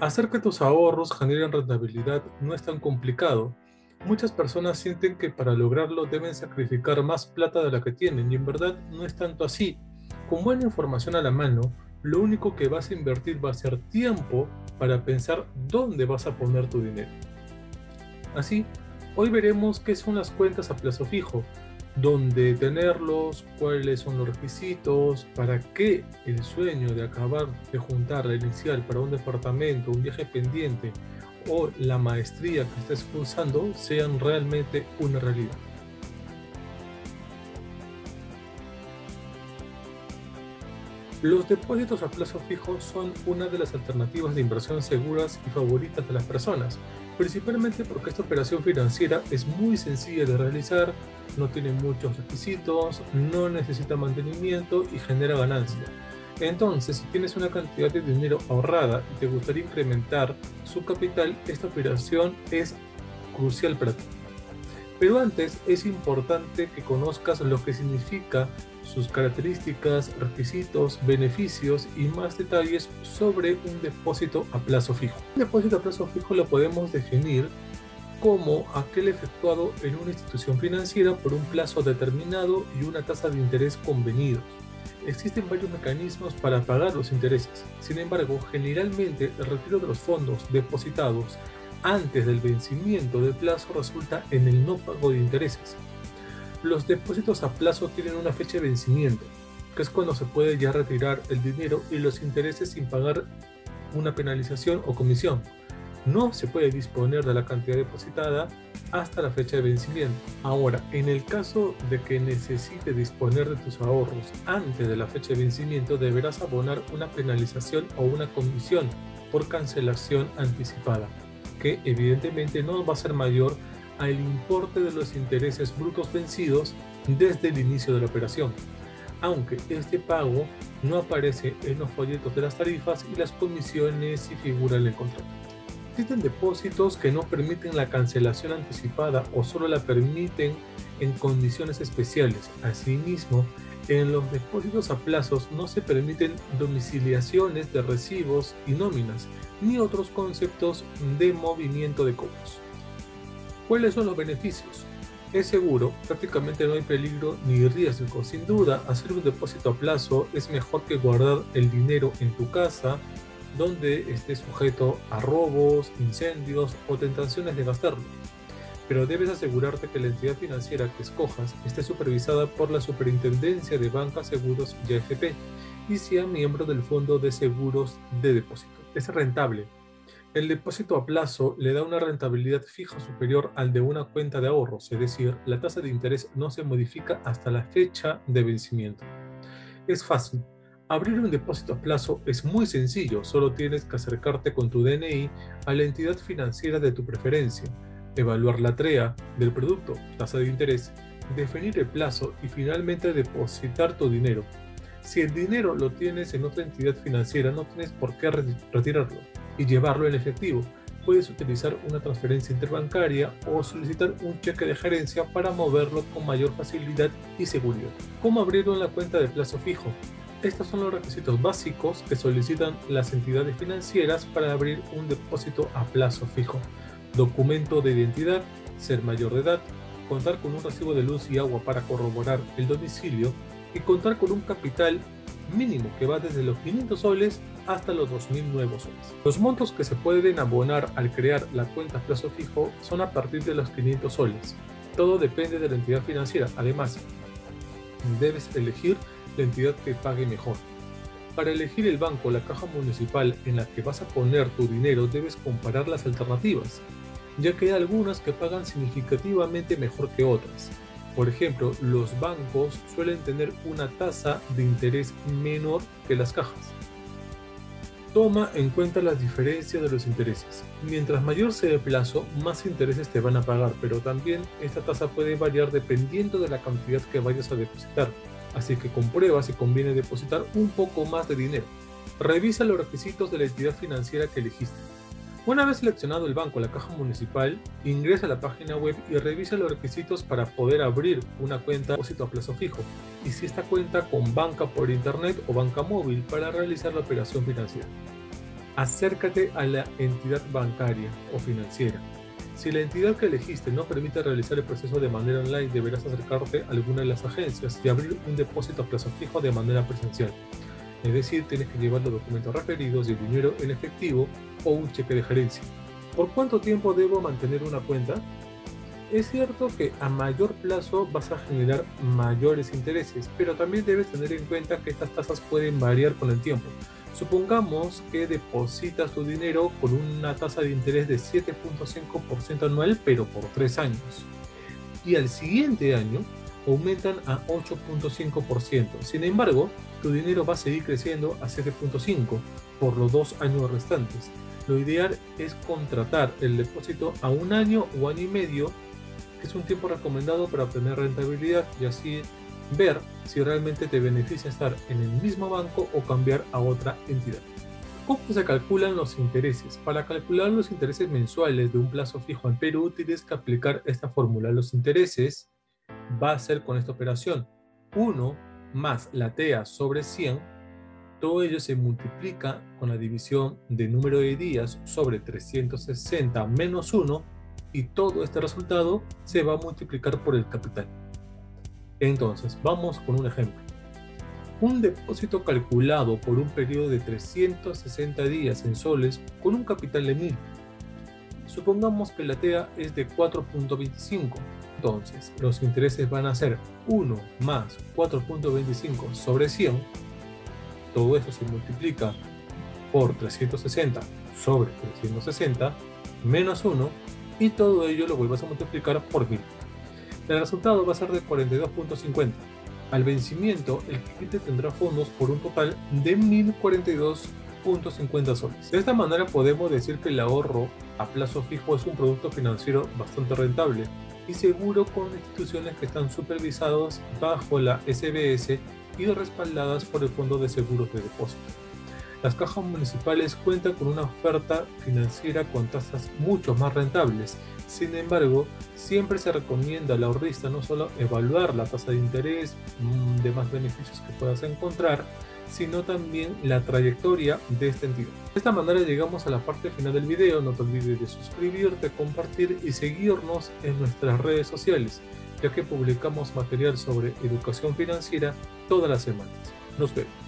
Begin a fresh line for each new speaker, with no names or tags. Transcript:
Hacer que tus ahorros generen rentabilidad no es tan complicado. Muchas personas sienten que para lograrlo deben sacrificar más plata de la que tienen y en verdad no es tanto así. Con buena información a la mano, lo único que vas a invertir va a ser tiempo para pensar dónde vas a poner tu dinero. Así, hoy veremos qué son las cuentas a plazo fijo, dónde tenerlos, cuáles son los requisitos, para que el sueño de acabar de juntar la inicial para un departamento, un viaje pendiente o la maestría que estés cursando sean realmente una realidad. Los depósitos a plazo fijo son una de las alternativas de inversión seguras y favoritas de las personas, principalmente porque esta operación financiera es muy sencilla de realizar, no tiene muchos requisitos, no necesita mantenimiento y genera ganancia. Entonces, si tienes una cantidad de dinero ahorrada y te gustaría incrementar su capital, esta operación es crucial para ti. Pero antes es importante que conozcas lo que significa sus características, requisitos, beneficios y más detalles sobre un depósito a plazo fijo. Un depósito a plazo fijo lo podemos definir como aquel efectuado en una institución financiera por un plazo determinado y una tasa de interés convenidos. Existen varios mecanismos para pagar los intereses. Sin embargo, generalmente el retiro de los fondos depositados antes del vencimiento del plazo resulta en el no pago de intereses. Los depósitos a plazo tienen una fecha de vencimiento, que es cuando se puede ya retirar el dinero y los intereses sin pagar una penalización o comisión. No se puede disponer de la cantidad depositada hasta la fecha de vencimiento. Ahora, en el caso de que necesite disponer de tus ahorros antes de la fecha de vencimiento, deberás abonar una penalización o una comisión por cancelación anticipada, que evidentemente no va a ser mayor al importe de los intereses brutos vencidos desde el inicio de la operación, aunque este pago no aparece en los folletos de las tarifas y las comisiones y figura en el contrato. Existen depósitos que no permiten la cancelación anticipada o solo la permiten en condiciones especiales. Asimismo, en los depósitos a plazos no se permiten domiciliaciones de recibos y nóminas, ni otros conceptos de movimiento de cobros. ¿Cuáles son los beneficios? Es seguro, prácticamente no hay peligro ni riesgo. Sin duda, hacer un depósito a plazo es mejor que guardar el dinero en tu casa, donde esté sujeto a robos, incendios o tentaciones de gastarlo. Pero debes asegurarte que la entidad financiera que escojas esté supervisada por la Superintendencia de Bancas, Seguros y AFP y sea miembro del Fondo de Seguros de Depósito. Es rentable, el depósito a plazo le da una rentabilidad fija superior al de una cuenta de ahorros, es decir, la tasa de interés no se modifica hasta la fecha de vencimiento. Es fácil. Abrir un depósito a plazo es muy sencillo, solo tienes que acercarte con tu DNI a la entidad financiera de tu preferencia, evaluar la TREA del producto, tasa de interés, definir el plazo y finalmente depositar tu dinero. Si el dinero lo tienes en otra entidad financiera, no tienes por qué retirarlo y llevarlo en efectivo. Puedes utilizar una transferencia interbancaria o solicitar un cheque de gerencia para moverlo con mayor facilidad y seguridad. ¿Cómo abrir una cuenta de plazo fijo? Estos son los requisitos básicos que solicitan las entidades financieras para abrir un depósito a plazo fijo. Documento de identidad, ser mayor de edad, contar con un recibo de luz y agua para corroborar el domicilio y contar con un capital mínimo que va desde los 500 soles hasta los 2.000 nuevos soles. Los montos que se pueden abonar al crear la cuenta a plazo fijo son a partir de los 500 soles. Todo depende de la entidad financiera. Además, debes elegir la entidad que pague mejor. Para elegir el banco o la caja municipal en la que vas a poner tu dinero debes comparar las alternativas, ya que hay algunas que pagan significativamente mejor que otras. Por ejemplo, los bancos suelen tener una tasa de interés menor que las cajas. Toma en cuenta las diferencias de los intereses. Mientras mayor sea el plazo, más intereses te van a pagar, pero también esta tasa puede variar dependiendo de la cantidad que vayas a depositar. Así que comprueba si conviene depositar un poco más de dinero. Revisa los requisitos de la entidad financiera que elegiste una vez seleccionado el banco la caja municipal, ingresa a la página web y revisa los requisitos para poder abrir una cuenta de depósito a plazo fijo y si esta cuenta con banca por internet o banca móvil para realizar la operación financiera. acércate a la entidad bancaria o financiera. Si la entidad que elegiste no permite realizar el proceso de manera online, deberás acercarte a alguna de las agencias y abrir un depósito a plazo fijo de manera presencial. Es decir, tienes que llevar los documentos referidos y el dinero en efectivo o un cheque de gerencia. ¿Por cuánto tiempo debo mantener una cuenta? Es cierto que a mayor plazo vas a generar mayores intereses, pero también debes tener en cuenta que estas tasas pueden variar con el tiempo. Supongamos que depositas tu dinero con una tasa de interés de 7.5% anual, pero por 3 años. Y al siguiente año aumentan a 8.5%. Sin embargo, tu dinero va a seguir creciendo a 7.5% por los dos años restantes. Lo ideal es contratar el depósito a un año o año y medio, que es un tiempo recomendado para obtener rentabilidad y así ver si realmente te beneficia estar en el mismo banco o cambiar a otra entidad. ¿Cómo se calculan los intereses? Para calcular los intereses mensuales de un plazo fijo en Perú tienes que aplicar esta fórmula. Los intereses va a ser con esta operación 1 más la TEA sobre 100. Todo ello se multiplica con la división de número de días sobre 360 menos 1 y todo este resultado se va a multiplicar por el capital. Entonces, vamos con un ejemplo. Un depósito calculado por un periodo de 360 días en soles con un capital de 1000. Supongamos que la TEA es de 4.25. Entonces, los intereses van a ser 1 más 4.25 sobre 100. Todo esto se multiplica por 360 sobre 360 menos 1 y todo ello lo vuelves a multiplicar por 1000. El resultado va a ser de 42.50. Al vencimiento, el cliente tendrá fondos por un total de 1042.50 soles. De esta manera podemos decir que el ahorro a plazo fijo es un producto financiero bastante rentable y seguro con instituciones que están supervisadas bajo la SBS y respaldadas por el Fondo de Seguros de Depósito. Las cajas municipales cuentan con una oferta financiera con tasas mucho más rentables sin embargo, siempre se recomienda al ahorrista no solo evaluar la tasa de interés, mm, demás beneficios que puedas encontrar, sino también la trayectoria de esta entidad. De esta manera llegamos a la parte final del video, no te olvides de suscribirte, compartir y seguirnos en nuestras redes sociales, ya que publicamos material sobre educación financiera todas las semanas. Nos vemos.